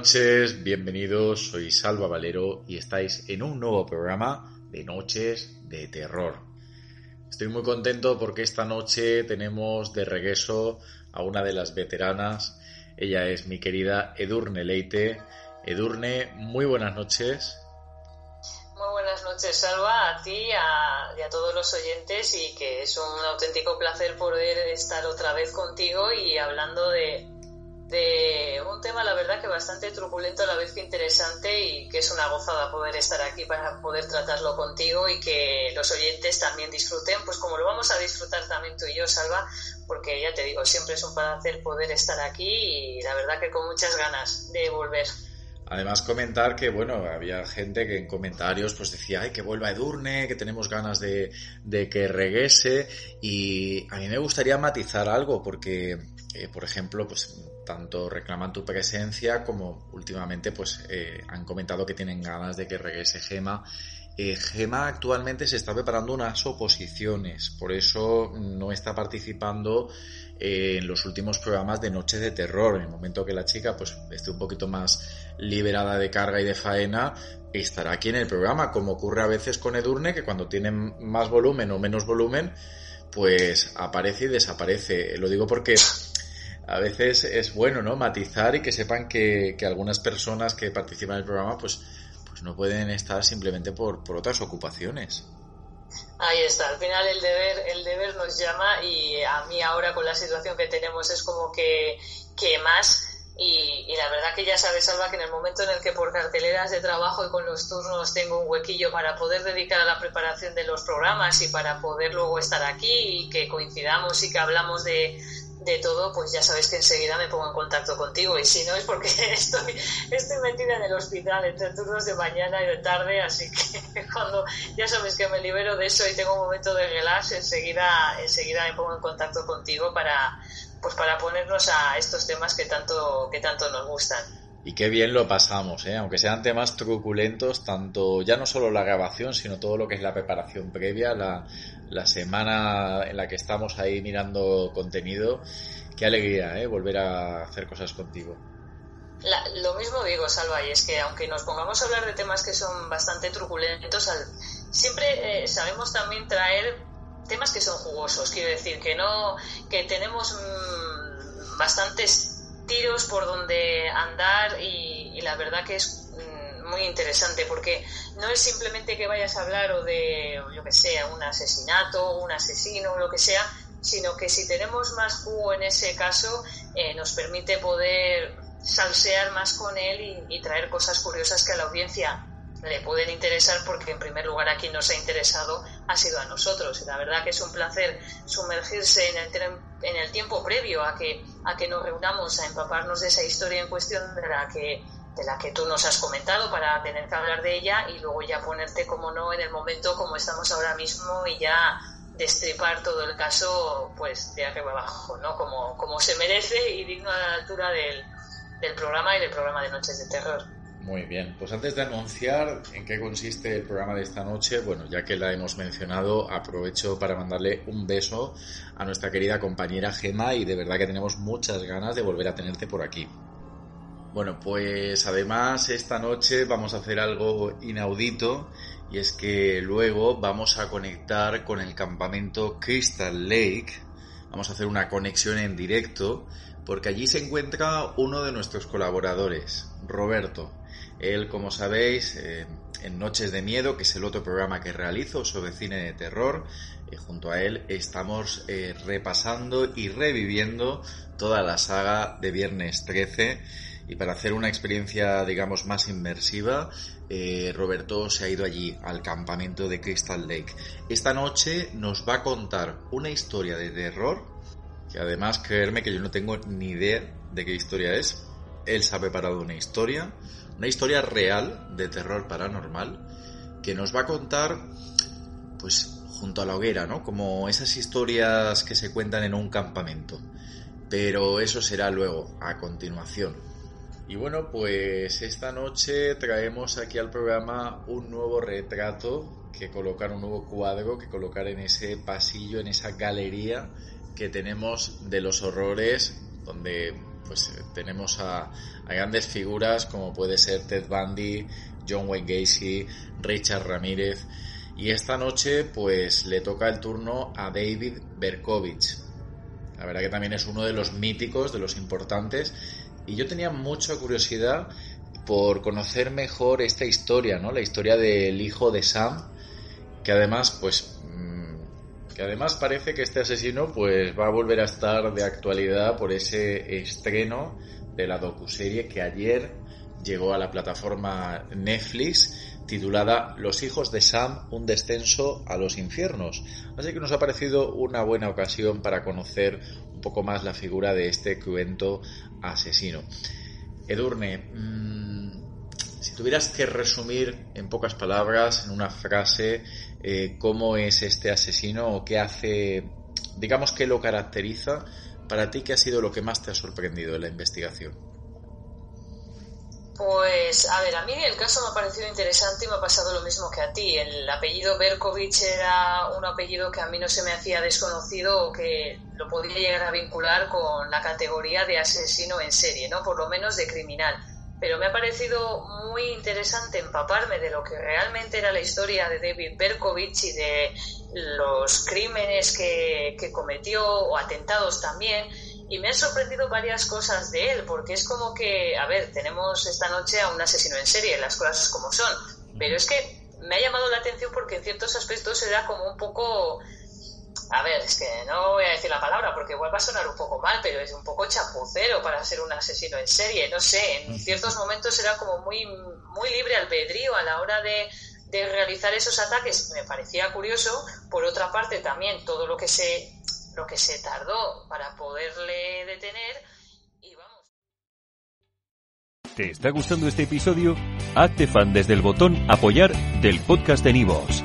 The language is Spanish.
noches, bienvenidos, soy Salva Valero y estáis en un nuevo programa de Noches de Terror. Estoy muy contento porque esta noche tenemos de regreso a una de las veteranas. Ella es mi querida Edurne Leite. Edurne, muy buenas noches. Muy buenas noches, Salva, a ti y a todos los oyentes y que es un auténtico placer poder estar otra vez contigo y hablando de, de un tema, la verdad, que bastante truculento a la vez que interesante y que es una gozada poder estar aquí para poder tratarlo contigo y que los oyentes también disfruten, pues como lo vamos a disfrutar también tú y yo, Salva, porque ya te digo, siempre es un placer poder estar aquí y la verdad que con muchas ganas de volver. Además comentar que, bueno, había gente que en comentarios pues decía, ay, que vuelva Edurne, que tenemos ganas de, de que regrese y a mí me gustaría matizar algo porque, eh, por ejemplo, pues tanto reclaman tu presencia como últimamente pues eh, han comentado que tienen ganas de que regrese Gema. Eh, Gema actualmente se está preparando unas oposiciones, por eso no está participando eh, en los últimos programas de Noche de Terror. En el momento que la chica pues esté un poquito más liberada de carga y de faena, estará aquí en el programa, como ocurre a veces con Edurne, que cuando tienen más volumen o menos volumen, pues aparece y desaparece. Lo digo porque a veces es bueno, ¿no? Matizar y que sepan que, algunas personas que participan en el programa, pues, no pueden estar simplemente por, por otras ocupaciones. Ahí está, al final el deber, el deber nos llama y a mí ahora con la situación que tenemos es como que, que más y, y, la verdad que ya sabes, Salva, que en el momento en el que por carteleras de trabajo y con los turnos tengo un huequillo para poder dedicar a la preparación de los programas y para poder luego estar aquí y que coincidamos y que hablamos de, de todo, pues ya sabéis que enseguida me pongo en contacto contigo. Y si no es porque estoy, estoy metida en el hospital entre turnos de mañana y de tarde, así que cuando ya sabéis que me libero de eso y tengo un momento de relax, enseguida, enseguida me pongo en contacto contigo para, pues para ponernos a estos temas que tanto, que tanto nos gustan. Y qué bien lo pasamos, ¿eh? aunque sean temas truculentos, tanto ya no solo la grabación, sino todo lo que es la preparación previa, la, la semana en la que estamos ahí mirando contenido. Qué alegría, ¿eh? volver a hacer cosas contigo. lo mismo digo, Salva, y es que aunque nos pongamos a hablar de temas que son bastante truculentos, siempre eh, sabemos también traer temas que son jugosos. Quiero decir que no, que tenemos mm, bastantes tiros por donde andar y, la verdad que es mm, muy interesante porque no es simplemente que vayas a hablar o de, yo que sé, un asesinato, un asesino, lo que sea, sino que si tenemos más jugo en ese caso, eh, nos permite poder salsear más con él y, traer cosas curiosas que a la audiencia le pueden interesar porque en primer lugar a quien nos ha interesado ha sido a nosotros. Y la verdad que es un placer sumergirse en el, en el tiempo previo a que, a que nos reunamos a empaparnos de esa historia en cuestión de la que de la que tú nos has comentado para tener que hablar de ella y luego ya ponerte como no en el momento como estamos ahora mismo y ya destripar todo el caso pues de arriba abajo, ¿no? Como, como se merece y digno a la altura del, del programa y del programa de Noches de Terror. Muy bien, pues antes de anunciar en qué consiste el programa de esta noche, bueno, ya que la hemos mencionado, aprovecho para mandarle un beso a nuestra querida compañera Gema y de verdad que tenemos muchas ganas de volver a tenerte por aquí. Bueno, pues además esta noche vamos a hacer algo inaudito y es que luego vamos a conectar con el campamento Crystal Lake. Vamos a hacer una conexión en directo porque allí se encuentra uno de nuestros colaboradores, Roberto. Él, como sabéis, eh, en Noches de Miedo, que es el otro programa que realizo sobre cine de terror, eh, junto a él estamos eh, repasando y reviviendo toda la saga de Viernes 13 y para hacer una experiencia, digamos, más inmersiva, Roberto se ha ido allí, al campamento de Crystal Lake. Esta noche nos va a contar una historia de terror, que además, creerme que yo no tengo ni idea de qué historia es. Él se ha preparado una historia, una historia real de terror paranormal que nos va a contar, pues, junto a la hoguera, ¿no? Como esas historias que se cuentan en un campamento. Pero eso será luego, a continuación. Y bueno, pues esta noche traemos aquí al programa un nuevo retrato que colocar, un nuevo cuadro que colocar en ese pasillo, en esa galería que tenemos de los horrores, donde pues tenemos a, grandes figuras como puede ser Ted Bundy, John Wayne Gacy, Richard Ramírez. Y esta noche pues le toca el turno a David Berkovich. La verdad que también es uno de los míticos, de los importantes. Y yo tenía mucha curiosidad por conocer mejor esta historia, ¿no? La historia del hijo de Sam, que además, pues, que además parece que este asesino, pues, va a volver a estar de actualidad por ese estreno de la docuserie que ayer llegó a la plataforma Netflix titulada Los hijos de Sam, un descenso a los infiernos. Así que nos ha parecido una buena ocasión para conocer un poco más la figura de este cruento asesino. Edurne, mmm, si tuvieras que resumir en pocas palabras, en una frase, eh, cómo es este asesino o qué hace, digamos, qué lo caracteriza, para ti, ¿qué ha sido lo que más te ha sorprendido en la investigación? Pues, a ver, a mí el caso me ha parecido interesante y me ha pasado lo mismo que a ti. El apellido Berkovich era un apellido que a mí no se me hacía desconocido o que lo podía llegar a vincular con la categoría de asesino en serie, ¿no? Por lo menos de criminal. Pero me ha parecido muy interesante empaparme de lo que realmente era la historia de David Berkovich y de los crímenes que, que cometió o atentados también y me han sorprendido varias cosas de él, porque es como que, a ver, tenemos esta noche a un asesino en serie, las cosas como son, pero es que me ha llamado la atención porque en ciertos aspectos era como un poco, a ver, es que no voy a decir la palabra porque igual va a sonar un poco mal, pero es un poco chapucero para ser un asesino en serie, no sé, en ciertos momentos era como muy, muy libre albedrío a la hora de, de realizar esos ataques, me parecía curioso, por otra parte también todo lo que se lo que se tardó para poderle detener y vamos. ¿Te está gustando este episodio? Hazte fan desde el botón apoyar del podcast de Nivos.